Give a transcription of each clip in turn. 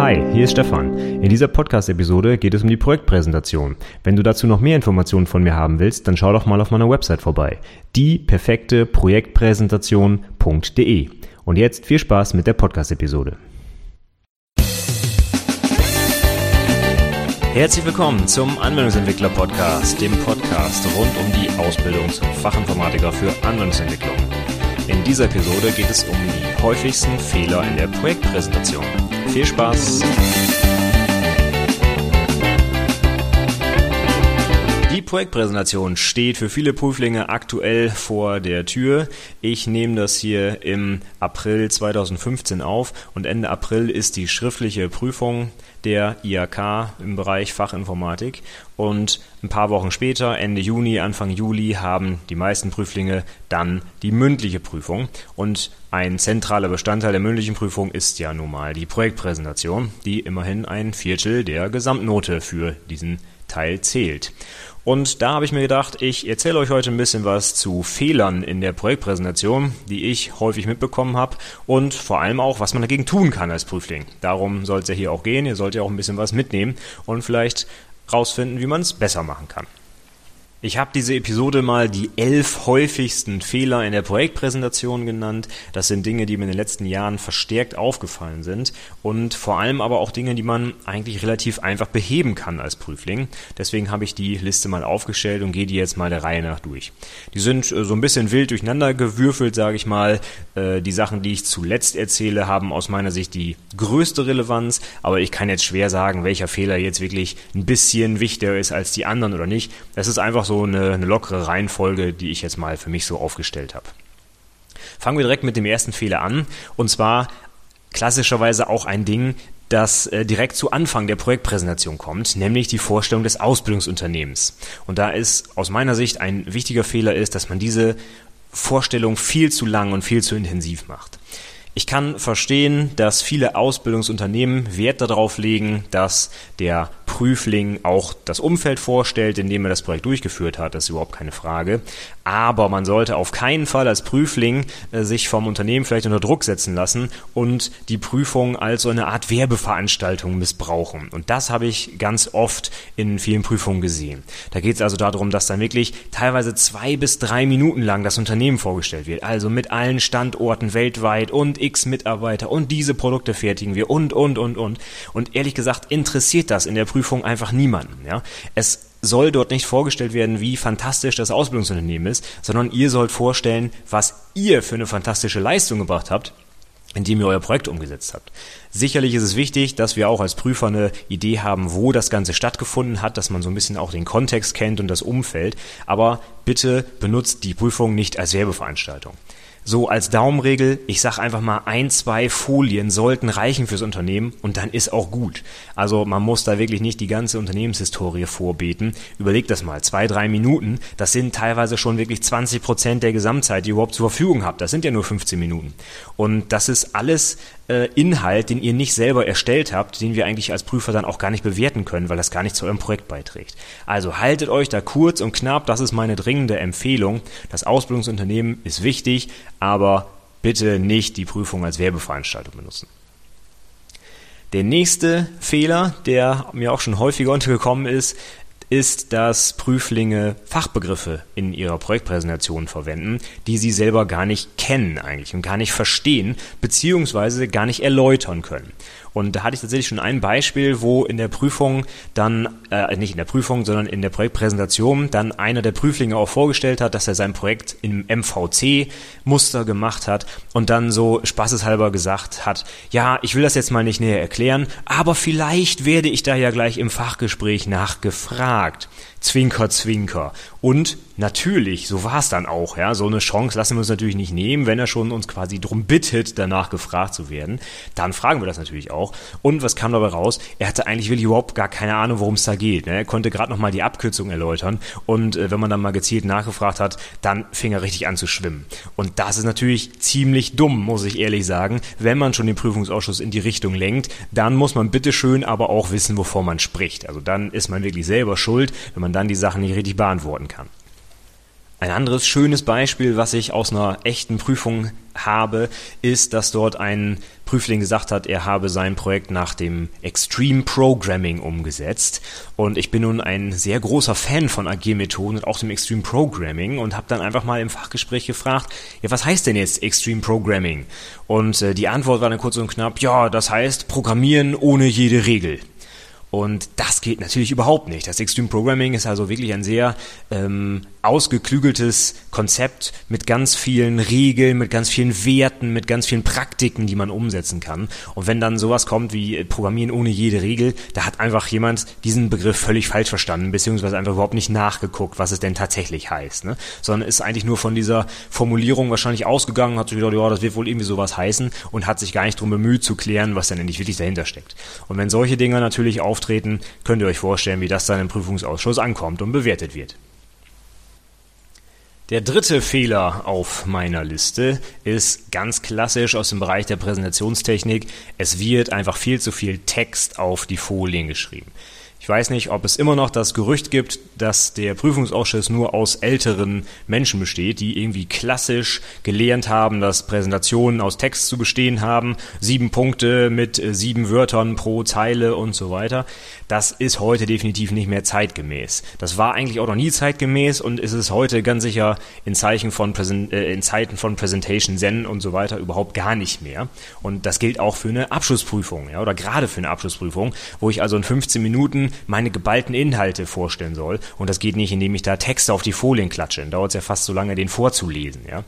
Hi, hier ist Stefan. In dieser Podcast-Episode geht es um die Projektpräsentation. Wenn du dazu noch mehr Informationen von mir haben willst, dann schau doch mal auf meiner Website vorbei. dieperfekteprojektpräsentation.de. Und jetzt viel Spaß mit der Podcast-Episode. Herzlich willkommen zum Anwendungsentwickler Podcast, dem Podcast rund um die Ausbildung zum Fachinformatiker für Anwendungsentwicklung. In dieser Episode geht es um die häufigsten Fehler in der Projektpräsentation. Viel Spaß! Die Projektpräsentation steht für viele Prüflinge aktuell vor der Tür. Ich nehme das hier im April 2015 auf und Ende April ist die schriftliche Prüfung der IAK im Bereich Fachinformatik. Und ein paar Wochen später, Ende Juni, Anfang Juli, haben die meisten Prüflinge dann die mündliche Prüfung. Und ein zentraler Bestandteil der mündlichen Prüfung ist ja nun mal die Projektpräsentation, die immerhin ein Viertel der Gesamtnote für diesen Teil zählt. Und da habe ich mir gedacht, ich erzähle euch heute ein bisschen was zu Fehlern in der Projektpräsentation, die ich häufig mitbekommen habe und vor allem auch, was man dagegen tun kann als Prüfling. Darum soll es ja hier auch gehen. Ihr sollt ja auch ein bisschen was mitnehmen und vielleicht rausfinden, wie man es besser machen kann. Ich habe diese Episode mal die elf häufigsten Fehler in der Projektpräsentation genannt. Das sind Dinge, die mir in den letzten Jahren verstärkt aufgefallen sind und vor allem aber auch Dinge, die man eigentlich relativ einfach beheben kann als Prüfling. Deswegen habe ich die Liste mal aufgestellt und gehe die jetzt mal der Reihe nach durch. Die sind äh, so ein bisschen wild durcheinander gewürfelt, sage ich mal. Äh, die Sachen, die ich zuletzt erzähle, haben aus meiner Sicht die größte Relevanz, aber ich kann jetzt schwer sagen, welcher Fehler jetzt wirklich ein bisschen wichtiger ist als die anderen oder nicht. Es ist einfach eine, eine lockere Reihenfolge, die ich jetzt mal für mich so aufgestellt habe. Fangen wir direkt mit dem ersten Fehler an. Und zwar klassischerweise auch ein Ding, das äh, direkt zu Anfang der Projektpräsentation kommt, nämlich die Vorstellung des Ausbildungsunternehmens. Und da ist aus meiner Sicht ein wichtiger Fehler ist, dass man diese Vorstellung viel zu lang und viel zu intensiv macht. Ich kann verstehen, dass viele Ausbildungsunternehmen Wert darauf legen, dass der Prüfling auch das Umfeld vorstellt, in dem er das Projekt durchgeführt hat. Das ist überhaupt keine Frage. Aber man sollte auf keinen Fall als Prüfling äh, sich vom Unternehmen vielleicht unter Druck setzen lassen und die Prüfung als so eine Art Werbeveranstaltung missbrauchen. Und das habe ich ganz oft in vielen Prüfungen gesehen. Da geht es also darum, dass dann wirklich teilweise zwei bis drei Minuten lang das Unternehmen vorgestellt wird. Also mit allen Standorten weltweit und x Mitarbeiter und diese Produkte fertigen wir und, und, und, und. Und ehrlich gesagt interessiert das in der Prüfung einfach niemanden. Ja? Es soll dort nicht vorgestellt werden, wie fantastisch das Ausbildungsunternehmen ist, sondern ihr sollt vorstellen, was ihr für eine fantastische Leistung gebracht habt, indem ihr euer Projekt umgesetzt habt. Sicherlich ist es wichtig, dass wir auch als Prüfer eine Idee haben, wo das Ganze stattgefunden hat, dass man so ein bisschen auch den Kontext kennt und das Umfeld, aber bitte benutzt die Prüfung nicht als Werbeveranstaltung. So als Daumenregel, ich sage einfach mal, ein, zwei Folien sollten reichen fürs Unternehmen und dann ist auch gut. Also man muss da wirklich nicht die ganze Unternehmenshistorie vorbeten. Überlegt das mal, zwei, drei Minuten, das sind teilweise schon wirklich 20 Prozent der Gesamtzeit, die ihr überhaupt zur Verfügung habt. Das sind ja nur 15 Minuten. Und das ist alles äh, Inhalt, den ihr nicht selber erstellt habt, den wir eigentlich als Prüfer dann auch gar nicht bewerten können, weil das gar nicht zu eurem Projekt beiträgt. Also haltet euch da kurz und knapp, das ist meine dringende Empfehlung. Das Ausbildungsunternehmen ist wichtig, aber bitte nicht die Prüfung als Werbeveranstaltung benutzen. Der nächste Fehler, der mir auch schon häufiger untergekommen ist, ist, dass Prüflinge Fachbegriffe in ihrer Projektpräsentation verwenden, die sie selber gar nicht kennen eigentlich und gar nicht verstehen, beziehungsweise gar nicht erläutern können. Und da hatte ich tatsächlich schon ein Beispiel, wo in der Prüfung dann, äh, nicht in der Prüfung, sondern in der Projektpräsentation dann einer der Prüflinge auch vorgestellt hat, dass er sein Projekt im MVC-Muster gemacht hat und dann so spaßeshalber gesagt hat, ja, ich will das jetzt mal nicht näher erklären, aber vielleicht werde ich da ja gleich im Fachgespräch nachgefragt. Zwinker, Zwinker. Und natürlich, so war es dann auch, ja, so eine Chance lassen wir uns natürlich nicht nehmen, wenn er schon uns quasi drum bittet, danach gefragt zu werden. Dann fragen wir das natürlich auch. Und was kam dabei raus? Er hatte eigentlich wirklich überhaupt gar keine Ahnung, worum es da geht. Ne? Er konnte gerade nochmal die Abkürzung erläutern. Und äh, wenn man dann mal gezielt nachgefragt hat, dann fing er richtig an zu schwimmen. Und das ist natürlich ziemlich dumm, muss ich ehrlich sagen. Wenn man schon den Prüfungsausschuss in die Richtung lenkt, dann muss man bitteschön aber auch wissen, wovon man spricht. Also dann ist man wirklich selber schuld, wenn man man dann die Sachen nicht richtig beantworten kann. Ein anderes schönes Beispiel, was ich aus einer echten Prüfung habe, ist, dass dort ein Prüfling gesagt hat, er habe sein Projekt nach dem Extreme Programming umgesetzt. Und ich bin nun ein sehr großer Fan von Agilmethoden und auch dem Extreme Programming und habe dann einfach mal im Fachgespräch gefragt, ja, was heißt denn jetzt Extreme Programming? Und äh, die Antwort war dann kurz und knapp, ja, das heißt Programmieren ohne jede Regel. Und das geht natürlich überhaupt nicht. Das Extreme Programming ist also wirklich ein sehr ähm, ausgeklügeltes Konzept mit ganz vielen Regeln, mit ganz vielen Werten, mit ganz vielen Praktiken, die man umsetzen kann. Und wenn dann sowas kommt wie Programmieren ohne jede Regel, da hat einfach jemand diesen Begriff völlig falsch verstanden, beziehungsweise einfach überhaupt nicht nachgeguckt, was es denn tatsächlich heißt. Ne? Sondern ist eigentlich nur von dieser Formulierung wahrscheinlich ausgegangen, hat sich gedacht, ja, das wird wohl irgendwie sowas heißen und hat sich gar nicht darum bemüht zu klären, was denn endlich wirklich dahinter steckt. Und wenn solche Dinge natürlich auf auftreten, könnt ihr euch vorstellen, wie das dann im Prüfungsausschuss ankommt und bewertet wird. Der dritte Fehler auf meiner Liste ist ganz klassisch aus dem Bereich der Präsentationstechnik. Es wird einfach viel zu viel Text auf die Folien geschrieben. Ich weiß nicht, ob es immer noch das Gerücht gibt, dass der Prüfungsausschuss nur aus älteren Menschen besteht, die irgendwie klassisch gelernt haben, dass Präsentationen aus Text zu bestehen haben, sieben Punkte mit äh, sieben Wörtern pro Zeile und so weiter. Das ist heute definitiv nicht mehr zeitgemäß. Das war eigentlich auch noch nie zeitgemäß und ist es heute ganz sicher in, Zeichen von äh, in Zeiten von Presentation Zen und so weiter überhaupt gar nicht mehr. Und das gilt auch für eine Abschlussprüfung, ja, oder gerade für eine Abschlussprüfung, wo ich also in 15 Minuten meine geballten Inhalte vorstellen soll. Und das geht nicht, indem ich da Texte auf die Folien klatsche. Dann dauert es ja fast so lange, den vorzulesen. Ja?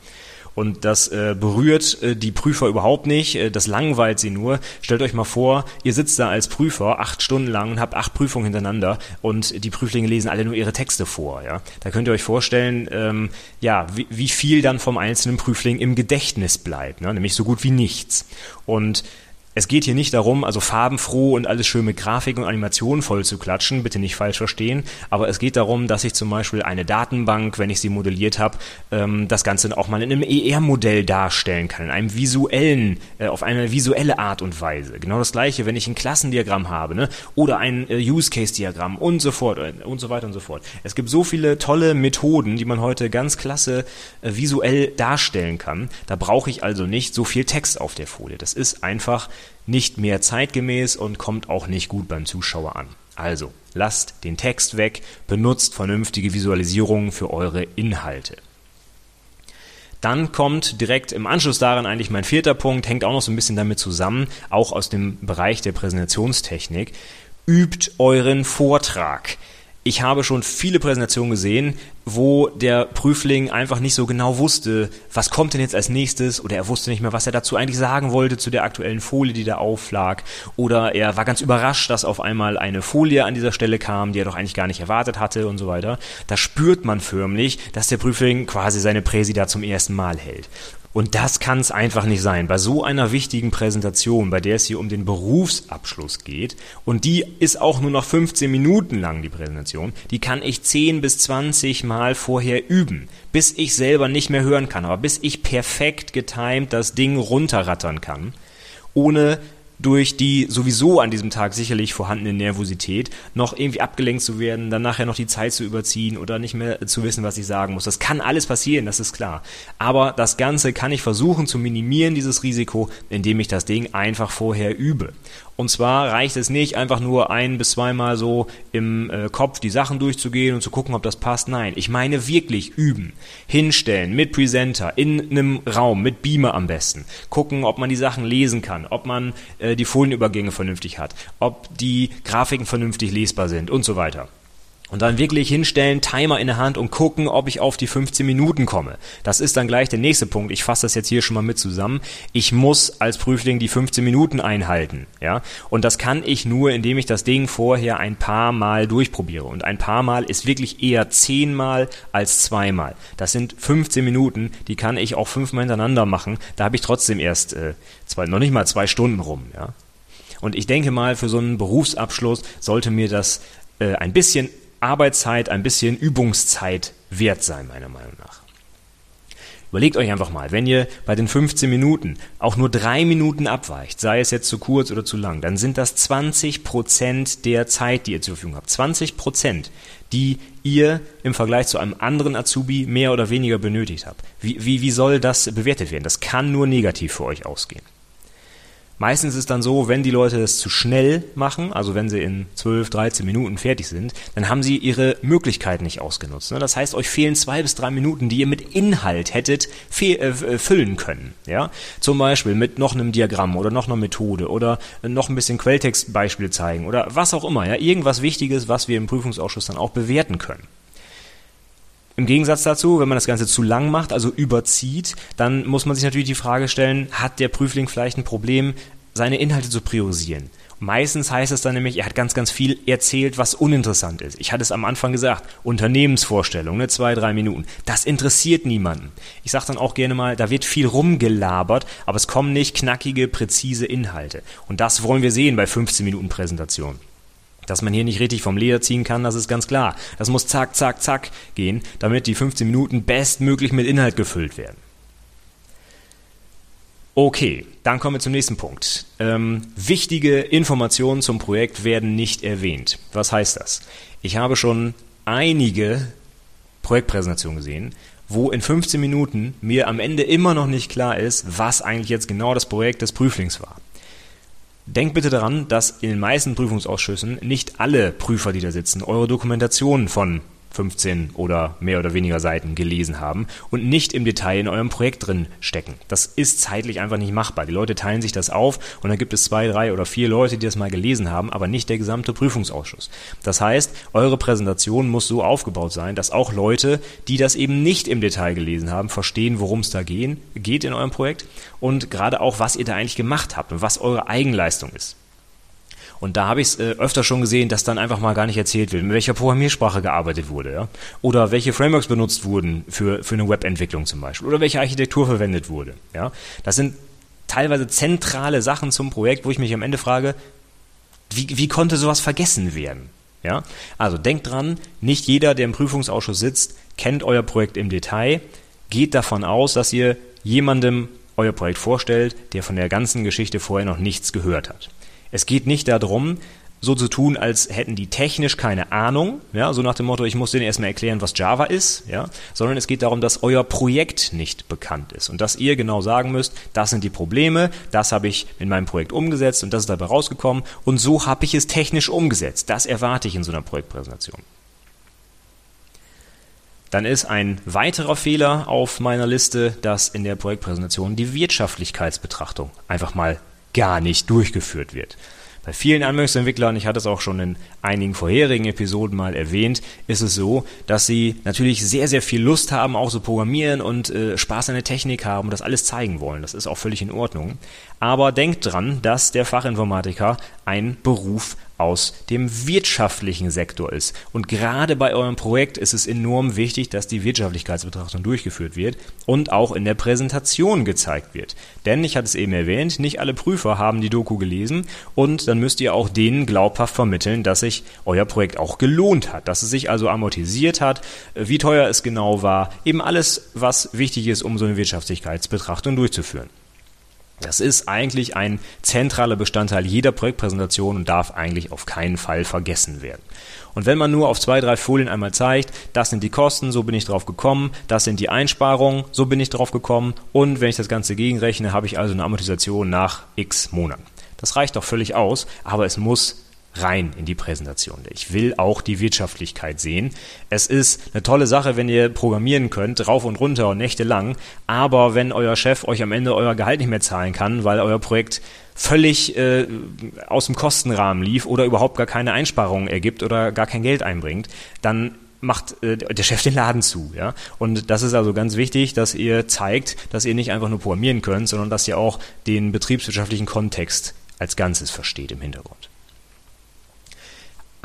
Und das äh, berührt äh, die Prüfer überhaupt nicht, äh, das langweilt sie nur. Stellt euch mal vor, ihr sitzt da als Prüfer acht Stunden lang und habt acht Prüfungen hintereinander und die Prüflinge lesen alle nur ihre Texte vor. Ja? Da könnt ihr euch vorstellen, ähm, ja, wie, wie viel dann vom einzelnen Prüfling im Gedächtnis bleibt, ne? nämlich so gut wie nichts. Und es geht hier nicht darum, also farbenfroh und alles schön mit Grafik und Animationen voll zu klatschen, bitte nicht falsch verstehen, aber es geht darum, dass ich zum Beispiel eine Datenbank, wenn ich sie modelliert habe, ähm, das Ganze auch mal in einem ER-Modell darstellen kann, in einem visuellen, äh, auf eine visuelle Art und Weise. Genau das gleiche, wenn ich ein Klassendiagramm habe, ne? oder ein äh, Use-Case-Diagramm und so fort äh, und so weiter und so fort. Es gibt so viele tolle Methoden, die man heute ganz klasse äh, visuell darstellen kann. Da brauche ich also nicht so viel Text auf der Folie. Das ist einfach nicht mehr zeitgemäß und kommt auch nicht gut beim Zuschauer an. Also, lasst den Text weg, benutzt vernünftige Visualisierungen für eure Inhalte. Dann kommt direkt im Anschluss daran eigentlich mein vierter Punkt, hängt auch noch so ein bisschen damit zusammen, auch aus dem Bereich der Präsentationstechnik. Übt euren Vortrag ich habe schon viele Präsentationen gesehen, wo der Prüfling einfach nicht so genau wusste, was kommt denn jetzt als nächstes oder er wusste nicht mehr, was er dazu eigentlich sagen wollte zu der aktuellen Folie, die da auflag oder er war ganz überrascht, dass auf einmal eine Folie an dieser Stelle kam, die er doch eigentlich gar nicht erwartet hatte und so weiter. Da spürt man förmlich, dass der Prüfling quasi seine Präsi da zum ersten Mal hält. Und das kann es einfach nicht sein. Bei so einer wichtigen Präsentation, bei der es hier um den Berufsabschluss geht, und die ist auch nur noch 15 Minuten lang, die Präsentation, die kann ich 10 bis 20 Mal vorher üben, bis ich selber nicht mehr hören kann, aber bis ich perfekt getimt das Ding runterrattern kann, ohne durch die sowieso an diesem Tag sicherlich vorhandene Nervosität noch irgendwie abgelenkt zu werden, dann nachher noch die Zeit zu überziehen oder nicht mehr zu wissen, was ich sagen muss. Das kann alles passieren, das ist klar. Aber das Ganze kann ich versuchen zu minimieren, dieses Risiko, indem ich das Ding einfach vorher übe. Und zwar reicht es nicht, einfach nur ein bis zweimal so im äh, Kopf die Sachen durchzugehen und zu gucken, ob das passt. Nein, ich meine wirklich üben. Hinstellen mit Presenter in einem Raum, mit Beamer am besten. Gucken, ob man die Sachen lesen kann, ob man äh, die Folienübergänge vernünftig hat, ob die Grafiken vernünftig lesbar sind und so weiter. Und dann wirklich hinstellen, Timer in der Hand und gucken, ob ich auf die 15 Minuten komme. Das ist dann gleich der nächste Punkt. Ich fasse das jetzt hier schon mal mit zusammen. Ich muss als Prüfling die 15 Minuten einhalten. Ja? Und das kann ich nur, indem ich das Ding vorher ein paar Mal durchprobiere. Und ein paar Mal ist wirklich eher zehnmal als zweimal. Das sind 15 Minuten, die kann ich auch fünfmal hintereinander machen. Da habe ich trotzdem erst äh, zwei, noch nicht mal zwei Stunden rum. Ja? Und ich denke mal, für so einen Berufsabschluss sollte mir das äh, ein bisschen Arbeitszeit, ein bisschen Übungszeit wert sein, meiner Meinung nach. Überlegt euch einfach mal, wenn ihr bei den 15 Minuten auch nur drei Minuten abweicht, sei es jetzt zu kurz oder zu lang, dann sind das 20 Prozent der Zeit, die ihr zur Verfügung habt. 20 Prozent, die ihr im Vergleich zu einem anderen Azubi mehr oder weniger benötigt habt. Wie, wie, wie soll das bewertet werden? Das kann nur negativ für euch ausgehen. Meistens ist es dann so, wenn die Leute das zu schnell machen, also wenn sie in 12, 13 Minuten fertig sind, dann haben sie ihre Möglichkeit nicht ausgenutzt. Ne? Das heißt, euch fehlen zwei bis drei Minuten, die ihr mit Inhalt hättet äh, füllen können. Ja? Zum Beispiel mit noch einem Diagramm oder noch einer Methode oder noch ein bisschen Quelltextbeispiel zeigen oder was auch immer. Ja? Irgendwas Wichtiges, was wir im Prüfungsausschuss dann auch bewerten können. Im Gegensatz dazu, wenn man das Ganze zu lang macht, also überzieht, dann muss man sich natürlich die Frage stellen, hat der Prüfling vielleicht ein Problem, seine Inhalte zu priorisieren? Meistens heißt es dann nämlich, er hat ganz, ganz viel erzählt, was uninteressant ist. Ich hatte es am Anfang gesagt, Unternehmensvorstellung, ne, zwei, drei Minuten. Das interessiert niemanden. Ich sage dann auch gerne mal, da wird viel rumgelabert, aber es kommen nicht knackige, präzise Inhalte. Und das wollen wir sehen bei 15 Minuten Präsentation. Dass man hier nicht richtig vom Leder ziehen kann, das ist ganz klar. Das muss zack, zack, zack gehen, damit die 15 Minuten bestmöglich mit Inhalt gefüllt werden. Okay, dann kommen wir zum nächsten Punkt. Ähm, wichtige Informationen zum Projekt werden nicht erwähnt. Was heißt das? Ich habe schon einige Projektpräsentationen gesehen, wo in 15 Minuten mir am Ende immer noch nicht klar ist, was eigentlich jetzt genau das Projekt des Prüflings war. Denkt bitte daran, dass in den meisten Prüfungsausschüssen nicht alle Prüfer, die da sitzen, eure Dokumentation von 15 oder mehr oder weniger Seiten gelesen haben und nicht im Detail in eurem Projekt drin stecken. Das ist zeitlich einfach nicht machbar. Die Leute teilen sich das auf und dann gibt es zwei, drei oder vier Leute, die das mal gelesen haben, aber nicht der gesamte Prüfungsausschuss. Das heißt, eure Präsentation muss so aufgebaut sein, dass auch Leute, die das eben nicht im Detail gelesen haben, verstehen, worum es da gehen, geht in eurem Projekt und gerade auch, was ihr da eigentlich gemacht habt und was eure Eigenleistung ist. Und da habe ich es äh, öfter schon gesehen, dass dann einfach mal gar nicht erzählt wird, mit welcher Programmiersprache gearbeitet wurde, ja? Oder welche Frameworks benutzt wurden für, für eine Webentwicklung zum Beispiel. Oder welche Architektur verwendet wurde, ja? Das sind teilweise zentrale Sachen zum Projekt, wo ich mich am Ende frage, wie, wie konnte sowas vergessen werden? Ja? Also denkt dran, nicht jeder, der im Prüfungsausschuss sitzt, kennt euer Projekt im Detail. Geht davon aus, dass ihr jemandem euer Projekt vorstellt, der von der ganzen Geschichte vorher noch nichts gehört hat. Es geht nicht darum, so zu tun, als hätten die technisch keine Ahnung, ja, so nach dem Motto, ich muss denen erstmal erklären, was Java ist, ja, sondern es geht darum, dass euer Projekt nicht bekannt ist und dass ihr genau sagen müsst, das sind die Probleme, das habe ich in meinem Projekt umgesetzt und das ist dabei rausgekommen und so habe ich es technisch umgesetzt. Das erwarte ich in so einer Projektpräsentation. Dann ist ein weiterer Fehler auf meiner Liste, dass in der Projektpräsentation die Wirtschaftlichkeitsbetrachtung einfach mal gar nicht durchgeführt wird. Bei vielen Anwendungsentwicklern, ich hatte es auch schon in einigen vorherigen Episoden mal erwähnt, ist es so, dass sie natürlich sehr, sehr viel Lust haben, auch zu programmieren und äh, Spaß an der Technik haben und das alles zeigen wollen. Das ist auch völlig in Ordnung. Aber denkt dran, dass der Fachinformatiker ein Beruf aus dem wirtschaftlichen Sektor ist. Und gerade bei eurem Projekt ist es enorm wichtig, dass die Wirtschaftlichkeitsbetrachtung durchgeführt wird und auch in der Präsentation gezeigt wird. Denn, ich hatte es eben erwähnt, nicht alle Prüfer haben die Doku gelesen und dann müsst ihr auch denen glaubhaft vermitteln, dass sich euer Projekt auch gelohnt hat, dass es sich also amortisiert hat, wie teuer es genau war, eben alles, was wichtig ist, um so eine Wirtschaftlichkeitsbetrachtung durchzuführen. Das ist eigentlich ein zentraler Bestandteil jeder Projektpräsentation und darf eigentlich auf keinen Fall vergessen werden. Und wenn man nur auf zwei, drei Folien einmal zeigt, das sind die Kosten, so bin ich drauf gekommen, das sind die Einsparungen, so bin ich drauf gekommen und wenn ich das Ganze gegenrechne, habe ich also eine Amortisation nach x Monaten. Das reicht doch völlig aus, aber es muss rein in die Präsentation. Ich will auch die Wirtschaftlichkeit sehen. Es ist eine tolle Sache, wenn ihr programmieren könnt, rauf und runter und nächtelang, aber wenn euer Chef euch am Ende euer Gehalt nicht mehr zahlen kann, weil euer Projekt völlig äh, aus dem Kostenrahmen lief oder überhaupt gar keine Einsparungen ergibt oder gar kein Geld einbringt, dann macht äh, der Chef den Laden zu, ja. Und das ist also ganz wichtig, dass ihr zeigt, dass ihr nicht einfach nur programmieren könnt, sondern dass ihr auch den betriebswirtschaftlichen Kontext als Ganzes versteht im Hintergrund.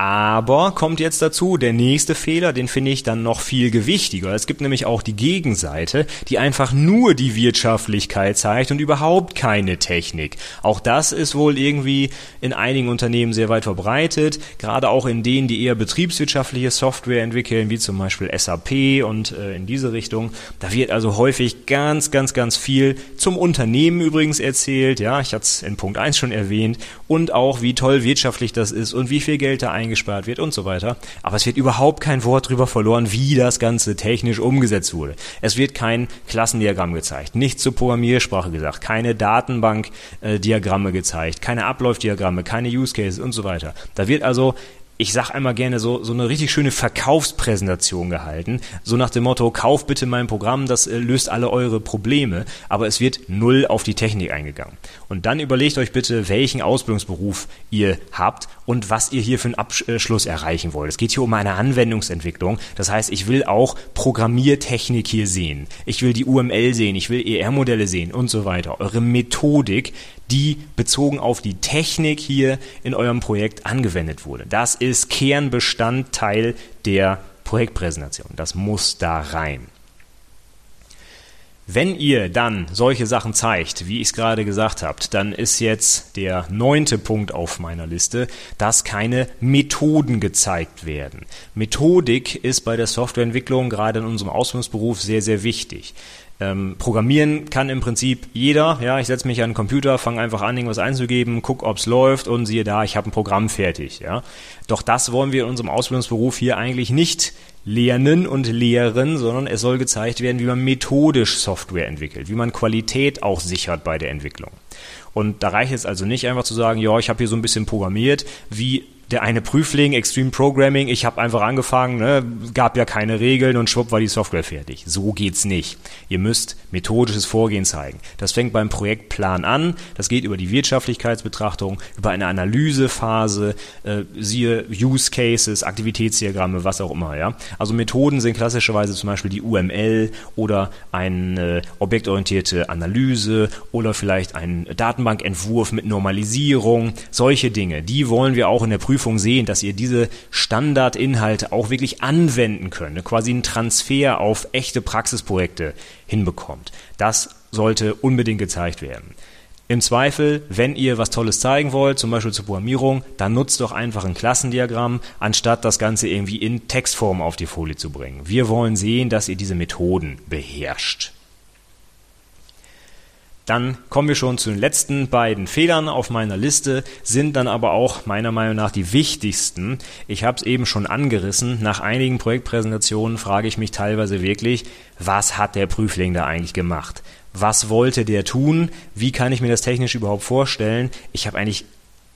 Aber kommt jetzt dazu, der nächste Fehler, den finde ich dann noch viel gewichtiger. Es gibt nämlich auch die Gegenseite, die einfach nur die Wirtschaftlichkeit zeigt und überhaupt keine Technik. Auch das ist wohl irgendwie in einigen Unternehmen sehr weit verbreitet, gerade auch in denen, die eher betriebswirtschaftliche Software entwickeln, wie zum Beispiel SAP und äh, in diese Richtung. Da wird also häufig ganz, ganz, ganz viel zum Unternehmen übrigens erzählt. Ja, ich hatte es in Punkt 1 schon erwähnt und auch wie toll wirtschaftlich das ist und wie viel Geld da eingespart wird und so weiter. Aber es wird überhaupt kein Wort darüber verloren, wie das Ganze technisch umgesetzt wurde. Es wird kein Klassendiagramm gezeigt, nichts zur Programmiersprache gesagt, keine Datenbankdiagramme gezeigt, keine Ablaufdiagramme, keine Use Cases und so weiter. Da wird also ich sag einmal gerne so, so eine richtig schöne Verkaufspräsentation gehalten. So nach dem Motto, kauf bitte mein Programm, das äh, löst alle eure Probleme. Aber es wird null auf die Technik eingegangen. Und dann überlegt euch bitte, welchen Ausbildungsberuf ihr habt und was ihr hier für einen Abschluss erreichen wollt. Es geht hier um eine Anwendungsentwicklung. Das heißt, ich will auch Programmiertechnik hier sehen. Ich will die UML sehen. Ich will ER-Modelle sehen und so weiter. Eure Methodik, die bezogen auf die Technik hier in eurem Projekt angewendet wurde. Das ist Kernbestandteil der Projektpräsentation. Das muss da rein. Wenn ihr dann solche Sachen zeigt, wie ich es gerade gesagt habt, dann ist jetzt der neunte Punkt auf meiner Liste, dass keine Methoden gezeigt werden. Methodik ist bei der Softwareentwicklung gerade in unserem Ausbildungsberuf sehr, sehr wichtig. Ähm, programmieren kann im Prinzip jeder. Ja, ich setze mich an den Computer, fange einfach an, irgendwas einzugeben, guck, ob's läuft und siehe da, ich habe ein Programm fertig. Ja, doch das wollen wir in unserem Ausbildungsberuf hier eigentlich nicht lernen und lehren, sondern es soll gezeigt werden, wie man methodisch Software entwickelt, wie man Qualität auch sichert bei der Entwicklung. Und da reicht es also nicht einfach zu sagen, ja, ich habe hier so ein bisschen programmiert, wie der eine Prüfling, Extreme Programming, ich habe einfach angefangen, ne, gab ja keine Regeln und schwupp war die Software fertig. So geht's nicht. Ihr müsst methodisches Vorgehen zeigen. Das fängt beim Projektplan an, das geht über die Wirtschaftlichkeitsbetrachtung, über eine Analysephase, äh, siehe Use Cases, Aktivitätsdiagramme, was auch immer. Ja? Also Methoden sind klassischerweise zum Beispiel die UML oder eine objektorientierte Analyse oder vielleicht ein Datenbankentwurf mit Normalisierung. Solche Dinge, die wollen wir auch in der Prüfung Prüfung sehen, dass ihr diese Standardinhalte auch wirklich anwenden könnt, quasi einen Transfer auf echte Praxisprojekte hinbekommt. Das sollte unbedingt gezeigt werden. Im Zweifel, wenn ihr was Tolles zeigen wollt, zum Beispiel zur Programmierung, dann nutzt doch einfach ein Klassendiagramm, anstatt das Ganze irgendwie in Textform auf die Folie zu bringen. Wir wollen sehen, dass ihr diese Methoden beherrscht. Dann kommen wir schon zu den letzten beiden Fehlern auf meiner Liste, sind dann aber auch meiner Meinung nach die wichtigsten. Ich habe es eben schon angerissen. Nach einigen Projektpräsentationen frage ich mich teilweise wirklich, was hat der Prüfling da eigentlich gemacht? Was wollte der tun? Wie kann ich mir das technisch überhaupt vorstellen? Ich habe eigentlich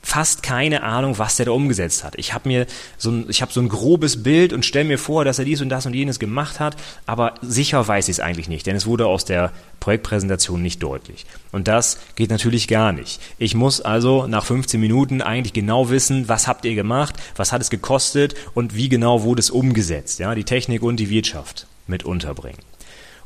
fast keine Ahnung, was der da umgesetzt hat. Ich habe mir so ein, ich habe so ein grobes Bild und stelle mir vor, dass er dies und das und jenes gemacht hat, aber sicher weiß ich es eigentlich nicht, denn es wurde aus der Projektpräsentation nicht deutlich. Und das geht natürlich gar nicht. Ich muss also nach 15 Minuten eigentlich genau wissen, was habt ihr gemacht, was hat es gekostet und wie genau wurde es umgesetzt, ja, die Technik und die Wirtschaft mit unterbringen.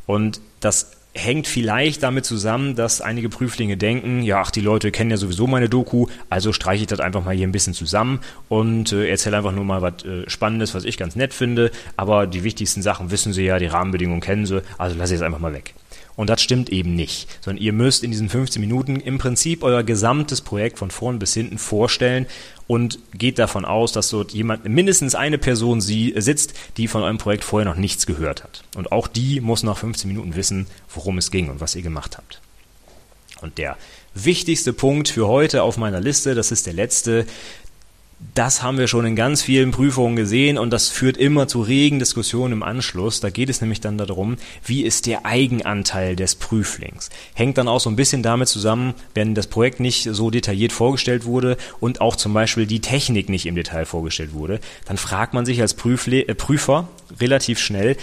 Und das hängt vielleicht damit zusammen, dass einige Prüflinge denken, ja, ach, die Leute kennen ja sowieso meine Doku, also streiche ich das einfach mal hier ein bisschen zusammen und äh, erzähle einfach nur mal was äh, Spannendes, was ich ganz nett finde, aber die wichtigsten Sachen wissen sie ja, die Rahmenbedingungen kennen sie, also lasse ich es einfach mal weg. Und das stimmt eben nicht, sondern ihr müsst in diesen 15 Minuten im Prinzip euer gesamtes Projekt von vorn bis hinten vorstellen und geht davon aus, dass dort jemand, mindestens eine Person sie sitzt, die von eurem Projekt vorher noch nichts gehört hat. Und auch die muss nach 15 Minuten wissen, worum es ging und was ihr gemacht habt. Und der wichtigste Punkt für heute auf meiner Liste, das ist der letzte, das haben wir schon in ganz vielen Prüfungen gesehen und das führt immer zu regen Diskussionen im Anschluss. Da geht es nämlich dann darum, wie ist der Eigenanteil des Prüflings. Hängt dann auch so ein bisschen damit zusammen, wenn das Projekt nicht so detailliert vorgestellt wurde und auch zum Beispiel die Technik nicht im Detail vorgestellt wurde, dann fragt man sich als Prüfle äh, Prüfer relativ schnell,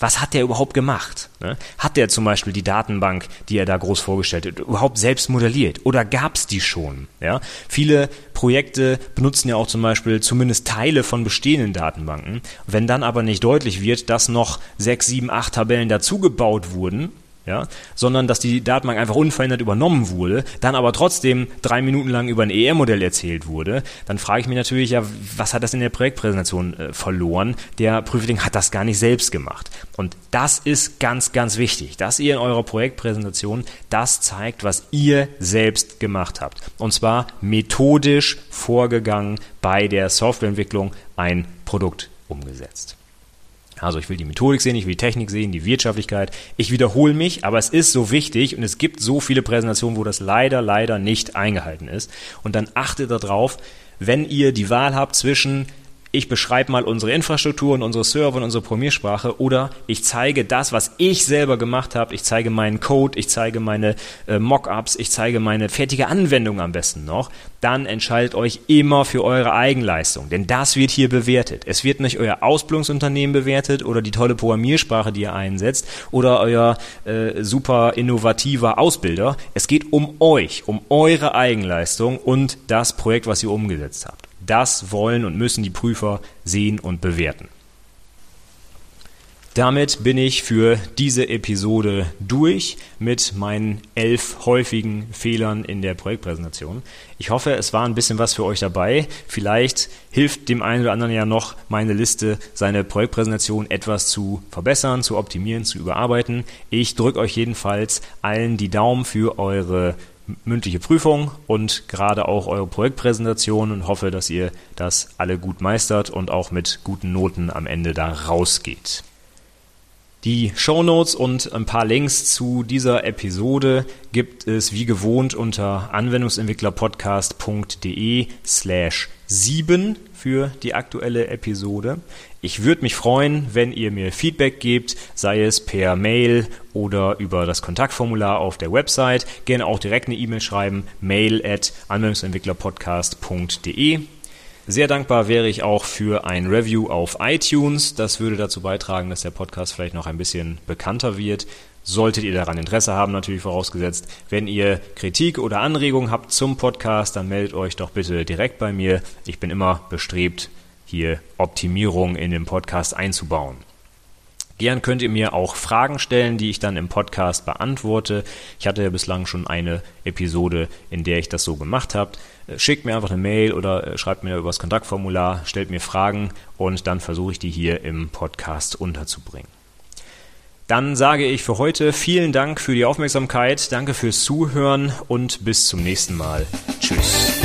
was hat der überhaupt gemacht? Ne? Hat der zum Beispiel die Datenbank, die er da groß vorgestellt hat, überhaupt selbst modelliert? Oder gab es die schon? Ja? Viele Projekte benutzen ja auch zum Beispiel zumindest Teile von bestehenden Datenbanken. Wenn dann aber nicht deutlich wird, dass noch sechs, sieben, acht Tabellen dazugebaut wurden, ja, sondern dass die Datenbank einfach unverändert übernommen wurde, dann aber trotzdem drei Minuten lang über ein ER-Modell erzählt wurde, dann frage ich mich natürlich, ja, was hat das in der Projektpräsentation äh, verloren? Der Prüfling hat das gar nicht selbst gemacht. Und das ist ganz, ganz wichtig, dass ihr in eurer Projektpräsentation das zeigt, was ihr selbst gemacht habt. Und zwar methodisch vorgegangen bei der Softwareentwicklung ein Produkt umgesetzt. Also ich will die Methodik sehen, ich will die Technik sehen, die Wirtschaftlichkeit. Ich wiederhole mich, aber es ist so wichtig und es gibt so viele Präsentationen, wo das leider, leider nicht eingehalten ist. Und dann achtet darauf, wenn ihr die Wahl habt zwischen ich beschreibe mal unsere Infrastruktur und unsere Server und unsere Programmiersprache oder ich zeige das, was ich selber gemacht habe. Ich zeige meinen Code, ich zeige meine äh, Mockups, ich zeige meine fertige Anwendung am besten noch. Dann entscheidet euch immer für eure Eigenleistung, denn das wird hier bewertet. Es wird nicht euer Ausbildungsunternehmen bewertet oder die tolle Programmiersprache, die ihr einsetzt oder euer äh, super innovativer Ausbilder. Es geht um euch, um eure Eigenleistung und das Projekt, was ihr umgesetzt habt. Das wollen und müssen die Prüfer sehen und bewerten. Damit bin ich für diese Episode durch mit meinen elf häufigen Fehlern in der Projektpräsentation. Ich hoffe, es war ein bisschen was für euch dabei. Vielleicht hilft dem einen oder anderen ja noch meine Liste, seine Projektpräsentation etwas zu verbessern, zu optimieren, zu überarbeiten. Ich drücke euch jedenfalls allen die Daumen für eure mündliche Prüfung und gerade auch eure Projektpräsentation und hoffe, dass ihr das alle gut meistert und auch mit guten Noten am Ende da rausgeht. Die Shownotes und ein paar Links zu dieser Episode gibt es wie gewohnt unter anwendungsentwicklerpodcast.de slash 7 für die aktuelle Episode. Ich würde mich freuen, wenn ihr mir Feedback gebt, sei es per Mail oder über das Kontaktformular auf der Website. Gerne auch direkt eine E-Mail schreiben, mail at anwendungsentwicklerpodcast.de. Sehr dankbar wäre ich auch für ein Review auf iTunes. Das würde dazu beitragen, dass der Podcast vielleicht noch ein bisschen bekannter wird. Solltet ihr daran Interesse haben, natürlich vorausgesetzt. Wenn ihr Kritik oder Anregungen habt zum Podcast, dann meldet euch doch bitte direkt bei mir. Ich bin immer bestrebt, hier Optimierung in den Podcast einzubauen. Gern könnt ihr mir auch Fragen stellen, die ich dann im Podcast beantworte. Ich hatte ja bislang schon eine Episode, in der ich das so gemacht habe. Äh, schickt mir einfach eine Mail oder äh, schreibt mir über das Kontaktformular, stellt mir Fragen und dann versuche ich die hier im Podcast unterzubringen. Dann sage ich für heute vielen Dank für die Aufmerksamkeit, danke fürs Zuhören und bis zum nächsten Mal. Tschüss.